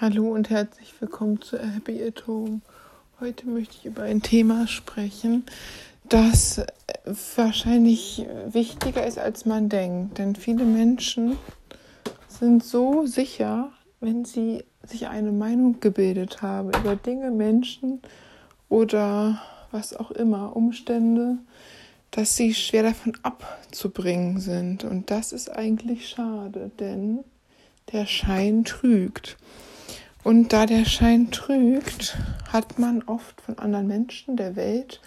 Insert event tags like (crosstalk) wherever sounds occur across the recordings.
Hallo und herzlich willkommen zu Happy at Home. Heute möchte ich über ein Thema sprechen, das wahrscheinlich wichtiger ist, als man denkt. Denn viele Menschen sind so sicher, wenn sie sich eine Meinung gebildet haben über Dinge, Menschen oder was auch immer, Umstände, dass sie schwer davon abzubringen sind. Und das ist eigentlich schade, denn der Schein trügt. Und da der Schein trügt, hat man oft von anderen Menschen, der Welt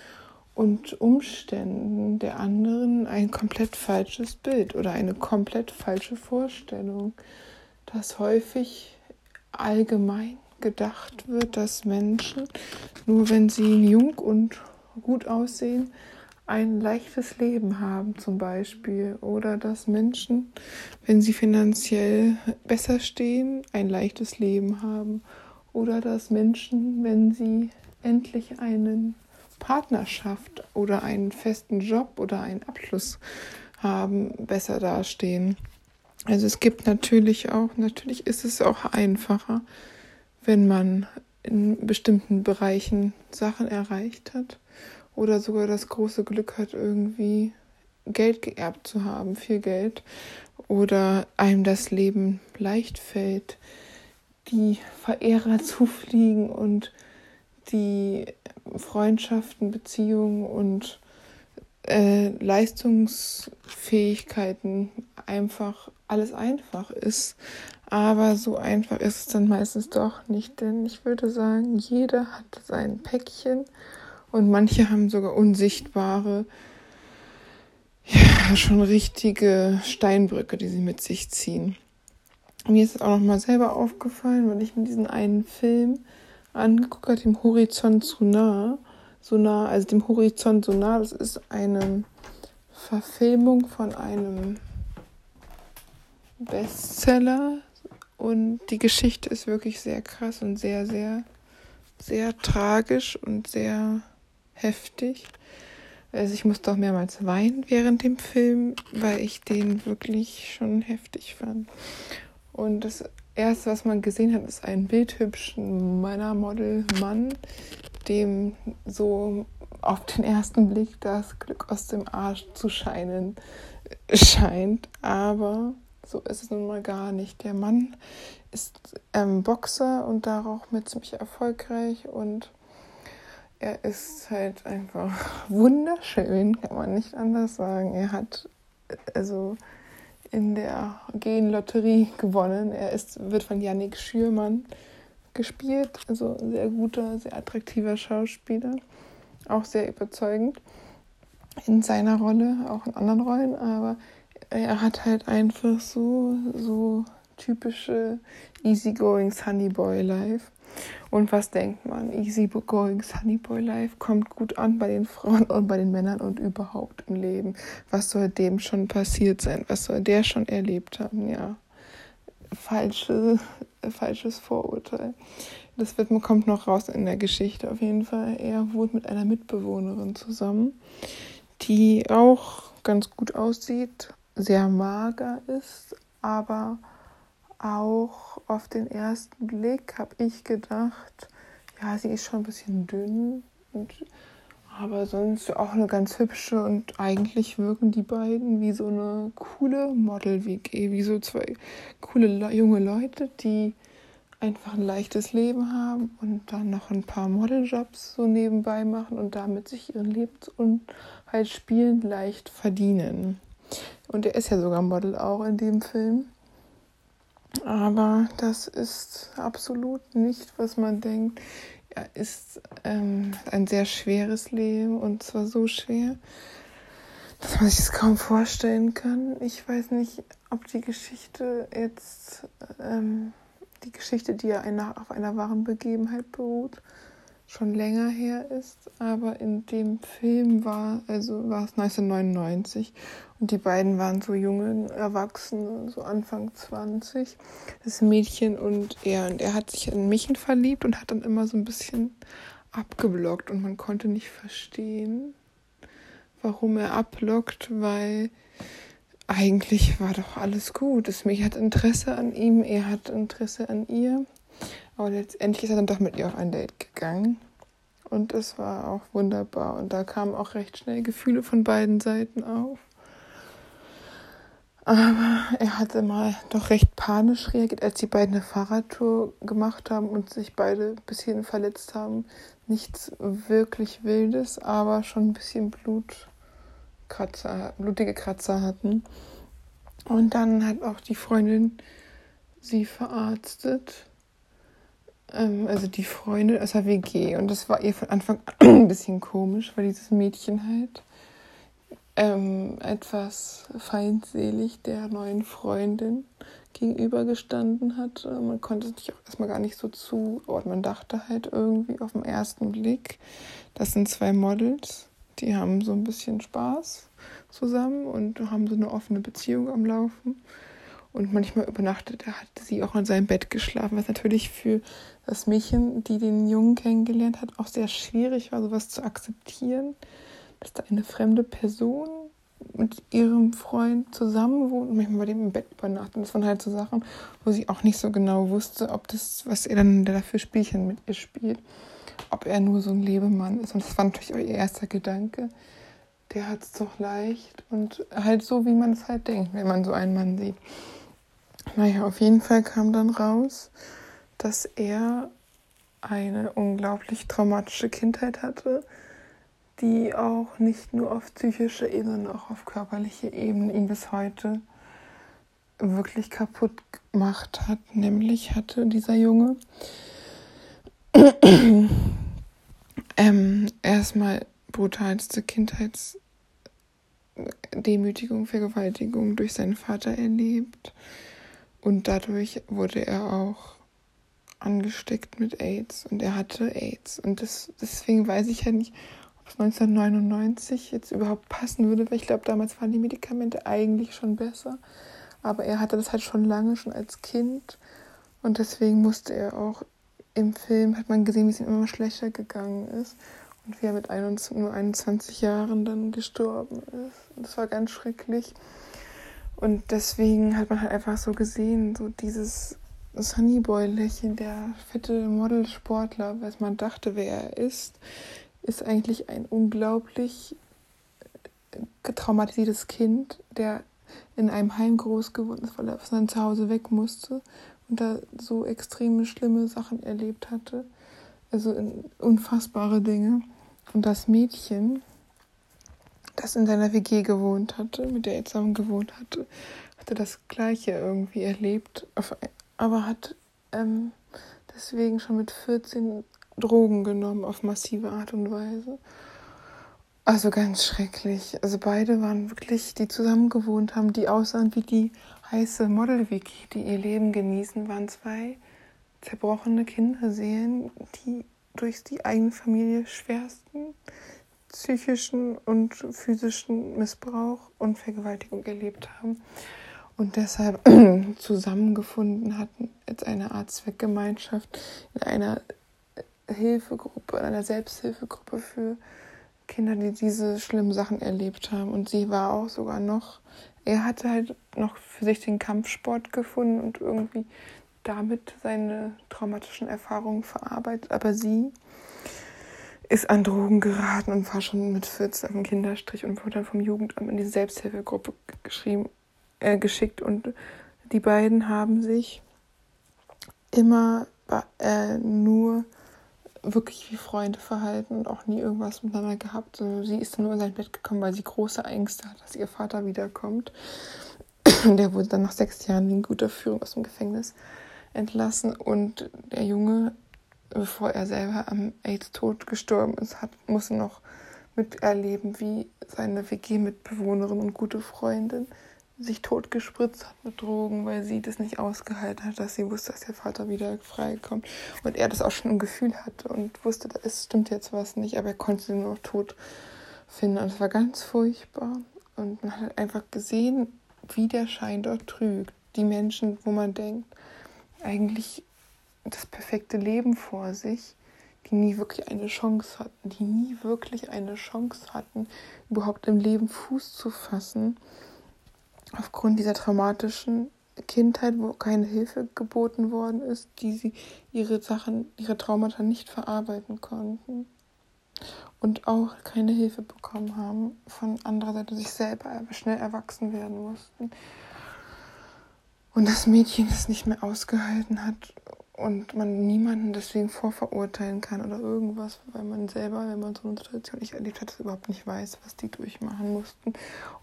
und Umständen der anderen ein komplett falsches Bild oder eine komplett falsche Vorstellung, dass häufig allgemein gedacht wird, dass Menschen, nur wenn sie jung und gut aussehen, ein leichtes Leben haben zum Beispiel. Oder dass Menschen, wenn sie finanziell besser stehen, ein leichtes Leben haben. Oder dass Menschen, wenn sie endlich eine Partnerschaft oder einen festen Job oder einen Abschluss haben, besser dastehen. Also es gibt natürlich auch, natürlich ist es auch einfacher, wenn man in bestimmten Bereichen Sachen erreicht hat oder sogar das große Glück hat, irgendwie Geld geerbt zu haben, viel Geld, oder einem das Leben leicht fällt, die Verehrer (laughs) zufliegen und die Freundschaften, Beziehungen und äh, Leistungsfähigkeiten einfach alles einfach ist. Aber so einfach ist es dann meistens doch nicht, denn ich würde sagen, jeder hat sein Päckchen und manche haben sogar unsichtbare, ja, schon richtige Steinbrücke, die sie mit sich ziehen. Mir ist es auch noch mal selber aufgefallen, weil ich mir diesen einen Film angeguckt habe, dem Horizont zu nah, so nah, also dem Horizont so nah, das ist eine Verfilmung von einem Bestseller und die Geschichte ist wirklich sehr krass und sehr, sehr, sehr tragisch und sehr heftig. Also ich musste auch mehrmals weinen während dem Film, weil ich den wirklich schon heftig fand. Und das erste, was man gesehen hat, ist ein bildhübschen Männermodel-Mann, dem so auf den ersten Blick das Glück aus dem Arsch zu scheinen scheint. Aber so ist es nun mal gar nicht. Der Mann ist ähm, Boxer und darauf mit ziemlich erfolgreich und er ist halt einfach (laughs) wunderschön, kann man nicht anders sagen. Er hat also in der Genlotterie gewonnen. Er ist, wird von Yannick Schürmann gespielt, also sehr guter, sehr attraktiver Schauspieler, auch sehr überzeugend in seiner Rolle, auch in anderen Rollen, aber er hat halt einfach so, so typische easygoing Sunny Boy Life. Und was denkt man? Easy going Sunny Boy Life kommt gut an bei den Frauen und bei den Männern und überhaupt im Leben. Was soll dem schon passiert sein? Was soll der schon erlebt haben? Ja, falsche, falsches Vorurteil. Das wird, kommt noch raus in der Geschichte auf jeden Fall. Er wohnt mit einer Mitbewohnerin zusammen, die auch ganz gut aussieht, sehr mager ist, aber auch auf den ersten Blick habe ich gedacht, ja, sie ist schon ein bisschen dünn, und, aber sonst auch eine ganz hübsche und eigentlich wirken die beiden wie so eine coole Model-WG, wie so zwei coole junge Leute, die einfach ein leichtes Leben haben und dann noch ein paar Modeljobs so nebenbei machen und damit sich ihren Lebensunterhalt spielend leicht verdienen. Und er ist ja sogar Model auch in dem Film. Aber das ist absolut nicht, was man denkt. Er ist ähm, ein sehr schweres Leben und zwar so schwer, dass man sich das kaum vorstellen kann. Ich weiß nicht, ob die Geschichte jetzt, ähm, die Geschichte, die ja einer, auf einer wahren Begebenheit beruht, schon länger her ist, aber in dem Film war, also war es 1999 und die beiden waren so junge Erwachsene, so Anfang 20, das Mädchen und er. Und er hat sich in Michen verliebt und hat dann immer so ein bisschen abgeblockt und man konnte nicht verstehen, warum er abblockt, weil eigentlich war doch alles gut. Das Mädchen hat Interesse an ihm, er hat Interesse an ihr. Aber letztendlich ist er dann doch mit ihr auf ein Date gegangen. Und es war auch wunderbar. Und da kamen auch recht schnell Gefühle von beiden Seiten auf. Aber er hatte mal doch recht panisch reagiert, als die beiden eine Fahrradtour gemacht haben und sich beide ein bisschen verletzt haben. Nichts wirklich Wildes, aber schon ein bisschen Blutkratzer, blutige Kratzer hatten. Und dann hat auch die Freundin sie verarztet. Ähm, also die Freundin aus der WG. Und das war ihr von Anfang an (clears throat) ein bisschen komisch, weil dieses Mädchen halt ähm, etwas feindselig der neuen Freundin gegenübergestanden hat. Man konnte es sich auch erstmal gar nicht so zuordnen. Man dachte halt irgendwie auf den ersten Blick, das sind zwei Models, die haben so ein bisschen Spaß zusammen und haben so eine offene Beziehung am Laufen. Und manchmal übernachtet er, hat sie auch in seinem Bett geschlafen, was natürlich für das Mädchen, die den Jungen kennengelernt hat, auch sehr schwierig war, sowas zu akzeptieren dass da eine fremde Person mit ihrem Freund zusammen wohnt und manchmal bei dem im Bett übernachtet. Und das waren halt so Sachen, wo sie auch nicht so genau wusste, ob das, was er dann dafür Spielchen mit ihr spielt, ob er nur so ein Lebemann ist. Und das war natürlich auch ihr erster Gedanke. Der hat es doch leicht und halt so, wie man es halt denkt, wenn man so einen Mann sieht. Naja, auf jeden Fall kam dann raus, dass er eine unglaublich traumatische Kindheit hatte die auch nicht nur auf psychischer Ebene, sondern auch auf körperlicher Ebene ihn bis heute wirklich kaputt gemacht hat. Nämlich hatte dieser Junge (clears throat) ähm, erstmal brutalste Kindheitsdemütigung, Vergewaltigung durch seinen Vater erlebt. Und dadurch wurde er auch angesteckt mit AIDS und er hatte AIDS. Und das, deswegen weiß ich ja nicht, 1999 jetzt überhaupt passen würde, weil ich glaube, damals waren die Medikamente eigentlich schon besser. Aber er hatte das halt schon lange, schon als Kind. Und deswegen musste er auch im Film, hat man gesehen, wie es ihm immer schlechter gegangen ist. Und wie er mit 21, nur 21 Jahren dann gestorben ist. Und das war ganz schrecklich. Und deswegen hat man halt einfach so gesehen, so dieses Sunnyboy-Lächeln, der fette Modelsportler, was man dachte, wer er ist, ist eigentlich ein unglaublich äh, traumatisiertes Kind, der in einem Heim groß geworden ist, weil er von seinem Zuhause weg musste und da so extreme schlimme Sachen erlebt hatte. Also unfassbare Dinge. Und das Mädchen, das in seiner WG gewohnt hatte, mit der er zusammen gewohnt hatte, hatte das Gleiche irgendwie erlebt, aber hat ähm, deswegen schon mit 14 Drogen genommen auf massive Art und Weise. Also ganz schrecklich. Also beide waren wirklich, die zusammen gewohnt haben, die aussahen wie die heiße Model-Wiki, die ihr Leben genießen, waren zwei zerbrochene Kinderseelen, die durch die eigene Familie schwersten psychischen und physischen Missbrauch und Vergewaltigung erlebt haben und deshalb (clears throat) zusammengefunden hatten als eine Art Zweckgemeinschaft in einer Hilfegruppe, einer Selbsthilfegruppe für Kinder, die diese schlimmen Sachen erlebt haben. Und sie war auch sogar noch, er hatte halt noch für sich den Kampfsport gefunden und irgendwie damit seine traumatischen Erfahrungen verarbeitet. Aber sie ist an Drogen geraten und war schon mit 14 auf dem Kinderstrich und wurde dann vom Jugendamt in diese Selbsthilfegruppe geschrieben, äh, geschickt. Und die beiden haben sich immer äh, nur wirklich wie Freunde verhalten und auch nie irgendwas miteinander gehabt. Also sie ist nur in sein Bett gekommen, weil sie große Ängste hat, dass ihr Vater wiederkommt. Der wurde dann nach sechs Jahren in guter Führung aus dem Gefängnis entlassen und der Junge, bevor er selber am AIDS-Tod gestorben ist, hat, musste noch miterleben, wie seine WG-Mitbewohnerin und gute Freundin sich totgespritzt hat mit Drogen, weil sie das nicht ausgehalten hat, dass sie wusste, dass der Vater wieder freikommt. Und er das auch schon im Gefühl hatte und wusste, es stimmt jetzt was nicht, aber er konnte sie nur noch tot finden. Und es war ganz furchtbar. Und man hat einfach gesehen, wie der Schein dort trügt. Die Menschen, wo man denkt, eigentlich das perfekte Leben vor sich, die nie wirklich eine Chance hatten, die nie wirklich eine Chance hatten, überhaupt im Leben Fuß zu fassen aufgrund dieser traumatischen Kindheit, wo keine Hilfe geboten worden ist, die sie ihre Sachen, ihre Traumata nicht verarbeiten konnten und auch keine Hilfe bekommen haben von anderer Seite, sich selber schnell erwachsen werden mussten. Und das Mädchen es nicht mehr ausgehalten hat und man niemanden deswegen vorverurteilen kann oder irgendwas, weil man selber, wenn man so eine Situation nicht erlebt hat, überhaupt nicht weiß, was die durchmachen mussten.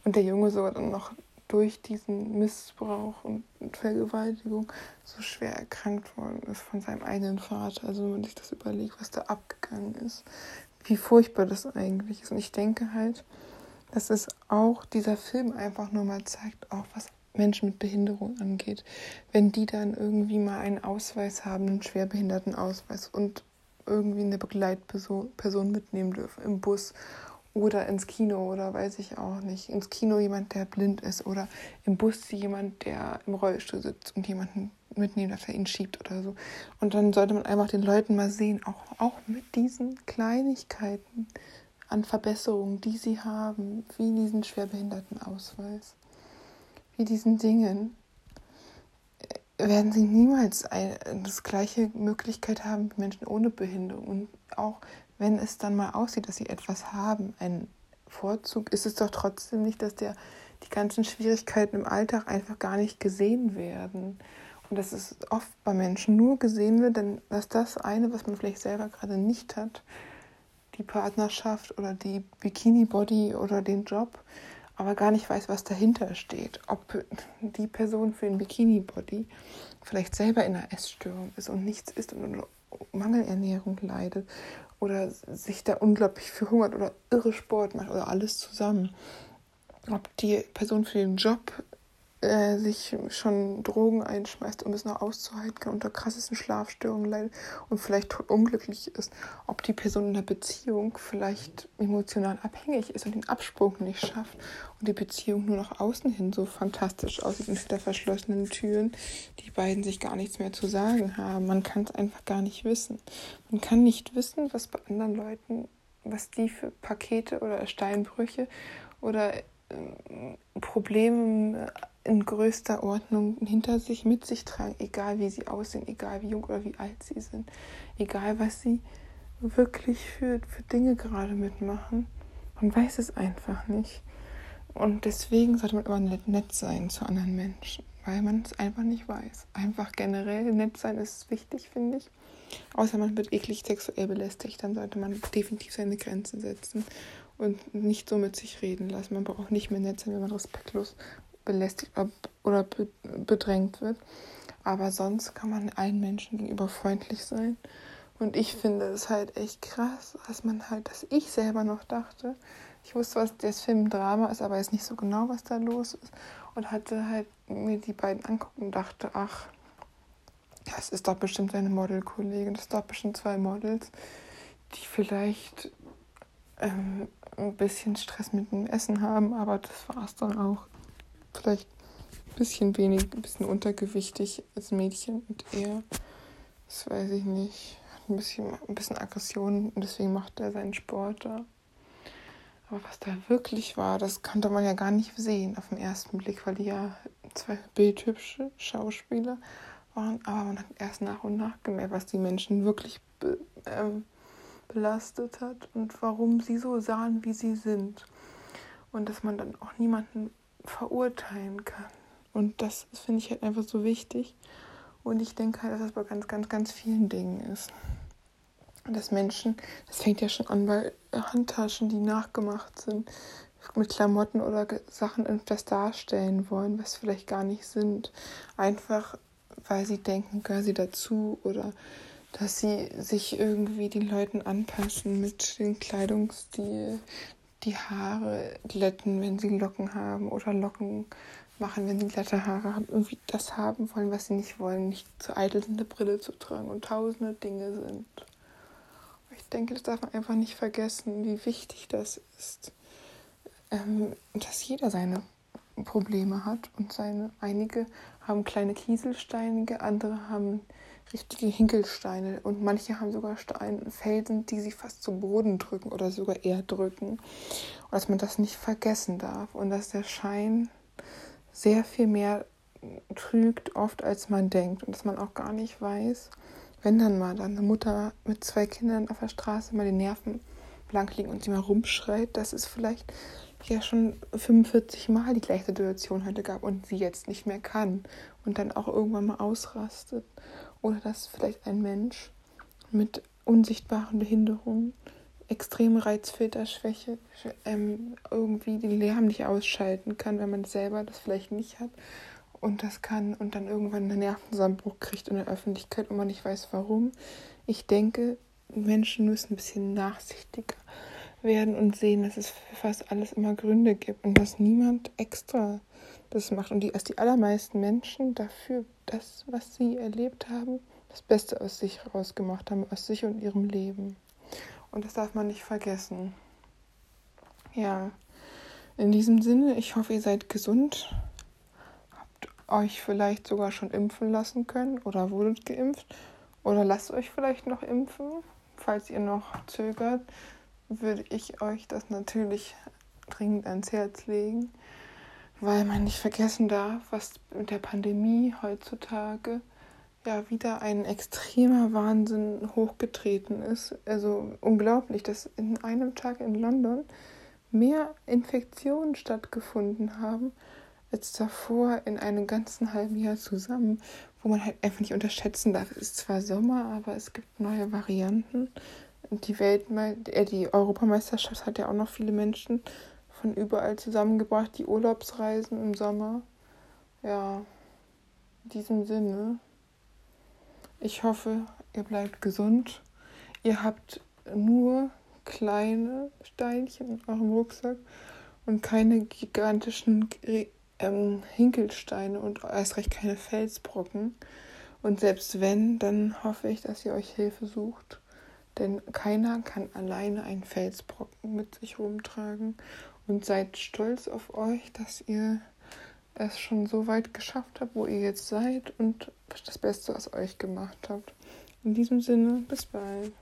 Und der Junge sogar dann noch durch diesen Missbrauch und Vergewaltigung so schwer erkrankt worden ist von seinem eigenen Vater. Also wenn man sich das überlegt, was da abgegangen ist, wie furchtbar das eigentlich ist. Und ich denke halt, dass es auch dieser Film einfach nur mal zeigt, auch was Menschen mit Behinderung angeht. Wenn die dann irgendwie mal einen Ausweis haben, einen Schwerbehindertenausweis und irgendwie eine Begleitperson Person mitnehmen dürfen im Bus oder ins Kino oder weiß ich auch nicht. Ins Kino jemand, der blind ist oder im Bus jemand, der im Rollstuhl sitzt und jemanden mitnehmen, dass er ihn schiebt oder so. Und dann sollte man einfach den Leuten mal sehen, auch, auch mit diesen Kleinigkeiten an Verbesserungen, die sie haben, wie diesen Schwerbehindertenausweis, wie diesen Dingen, äh, werden sie niemals eine, das gleiche Möglichkeit haben wie Menschen ohne Behinderung. Und auch wenn es dann mal aussieht, dass sie etwas haben, einen Vorzug, ist es doch trotzdem nicht, dass der, die ganzen Schwierigkeiten im Alltag einfach gar nicht gesehen werden. Und dass es oft bei Menschen nur gesehen wird, denn dass das eine, was man vielleicht selber gerade nicht hat, die Partnerschaft oder die Bikini-Body oder den Job, aber gar nicht weiß, was dahinter steht. Ob die Person für den Bikini-Body vielleicht selber in einer Essstörung ist und nichts isst und Mangelernährung leidet oder sich da unglaublich verhungert oder irre Sport macht oder alles zusammen. Ob die Person für den Job äh, sich schon Drogen einschmeißt, um es noch auszuhalten unter krassesten Schlafstörungen leidet und vielleicht unglücklich ist, ob die Person in der Beziehung vielleicht emotional abhängig ist und den Absprung nicht schafft und die Beziehung nur nach außen hin so fantastisch aussieht und hinter verschlossenen Türen die beiden sich gar nichts mehr zu sagen haben. Man kann es einfach gar nicht wissen. Man kann nicht wissen, was bei anderen Leuten, was die für Pakete oder Steinbrüche oder äh, Probleme in größter Ordnung hinter sich, mit sich tragen, egal wie sie aussehen, egal wie jung oder wie alt sie sind, egal was sie wirklich für, für Dinge gerade mitmachen. Man weiß es einfach nicht. Und deswegen sollte man immer nett, sein zu anderen Menschen, weil man es einfach nicht weiß. Einfach generell nett sein ist wichtig, finde ich. Außer man wird eklig sexuell belästigt, dann sollte man definitiv seine Grenzen setzen und nicht so mit sich reden lassen. Man braucht nicht mehr nett sein, wenn man respektlos belästigt oder bedrängt wird. Aber sonst kann man allen Menschen gegenüber freundlich sein. Und ich finde es halt echt krass, dass man halt, dass ich selber noch dachte, ich wusste, was das Film Drama ist, aber jetzt nicht so genau, was da los ist. Und hatte halt mir die beiden angucken und dachte, ach, das ist doch bestimmt seine Modelkollegin, das ist doch bestimmt zwei Models, die vielleicht ähm, ein bisschen Stress mit dem Essen haben, aber das war es dann auch vielleicht ein bisschen wenig, ein bisschen untergewichtig als Mädchen und er, das weiß ich nicht, hat ein bisschen, ein bisschen Aggression und deswegen macht er seinen Sport da. Aber was da wirklich war, das konnte man ja gar nicht sehen auf den ersten Blick, weil die ja zwei bildhübsche Schauspieler waren. Aber man hat erst nach und nach gemerkt, was die Menschen wirklich be ähm, belastet hat und warum sie so sahen, wie sie sind. Und dass man dann auch niemanden verurteilen kann. Und das finde ich halt einfach so wichtig. Und ich denke halt, dass das bei ganz, ganz, ganz vielen Dingen ist. Dass Menschen, das fängt ja schon an bei Handtaschen, die nachgemacht sind, mit Klamotten oder Sachen etwas darstellen wollen, was vielleicht gar nicht sind. Einfach, weil sie denken, gehören sie dazu oder dass sie sich irgendwie den Leuten anpassen mit dem Kleidungsstil, die Haare glätten, wenn sie Locken haben oder Locken machen, wenn sie glatte Haare haben. Irgendwie das haben wollen, was sie nicht wollen. Nicht zu eitel sind, eine Brille zu tragen und tausende Dinge sind. Ich denke, das darf man einfach nicht vergessen, wie wichtig das ist. Ähm, dass jeder seine Probleme hat und seine einige haben kleine Kieselsteinige, andere haben richtige Hinkelsteine und manche haben sogar Steine, Felsen, die sie fast zu Boden drücken oder sogar eher drücken. Und dass man das nicht vergessen darf und dass der Schein sehr viel mehr trügt oft, als man denkt und dass man auch gar nicht weiß, wenn dann mal dann eine Mutter mit zwei Kindern auf der Straße mal die Nerven blank liegen und sie mal rumschreit, dass es vielleicht ja schon 45 Mal die gleiche Situation heute gab und sie jetzt nicht mehr kann und dann auch irgendwann mal ausrastet. Oder dass vielleicht ein Mensch mit unsichtbaren Behinderungen, extreme Reizfilterschwäche, ähm, irgendwie den Lärm nicht ausschalten kann, wenn man selber das vielleicht nicht hat und das kann und dann irgendwann einen Nervenzusammenbruch kriegt in der Öffentlichkeit und man nicht weiß warum. Ich denke, Menschen müssen ein bisschen nachsichtiger werden und sehen, dass es für fast alles immer Gründe gibt und dass niemand extra das macht und die, dass die allermeisten Menschen dafür das, was sie erlebt haben, das Beste aus sich rausgemacht haben, aus sich und ihrem Leben. Und das darf man nicht vergessen. Ja, in diesem Sinne, ich hoffe, ihr seid gesund euch vielleicht sogar schon impfen lassen können oder wurdet geimpft oder lasst euch vielleicht noch impfen. Falls ihr noch zögert, würde ich euch das natürlich dringend ans Herz legen, weil man nicht vergessen darf, was mit der Pandemie heutzutage ja wieder ein extremer Wahnsinn hochgetreten ist. Also unglaublich, dass in einem Tag in London mehr Infektionen stattgefunden haben als davor in einem ganzen halben Jahr zusammen, wo man halt einfach nicht unterschätzen darf. Es ist zwar Sommer, aber es gibt neue Varianten. Die Weltme äh, die Europameisterschaft hat ja auch noch viele Menschen von überall zusammengebracht, die Urlaubsreisen im Sommer. Ja, in diesem Sinne. Ich hoffe, ihr bleibt gesund. Ihr habt nur kleine Steinchen in eurem Rucksack und keine gigantischen ähm, Hinkelsteine und erst recht keine Felsbrocken. Und selbst wenn, dann hoffe ich, dass ihr euch Hilfe sucht. Denn keiner kann alleine einen Felsbrocken mit sich rumtragen. Und seid stolz auf euch, dass ihr es schon so weit geschafft habt, wo ihr jetzt seid und das Beste aus euch gemacht habt. In diesem Sinne, bis bald.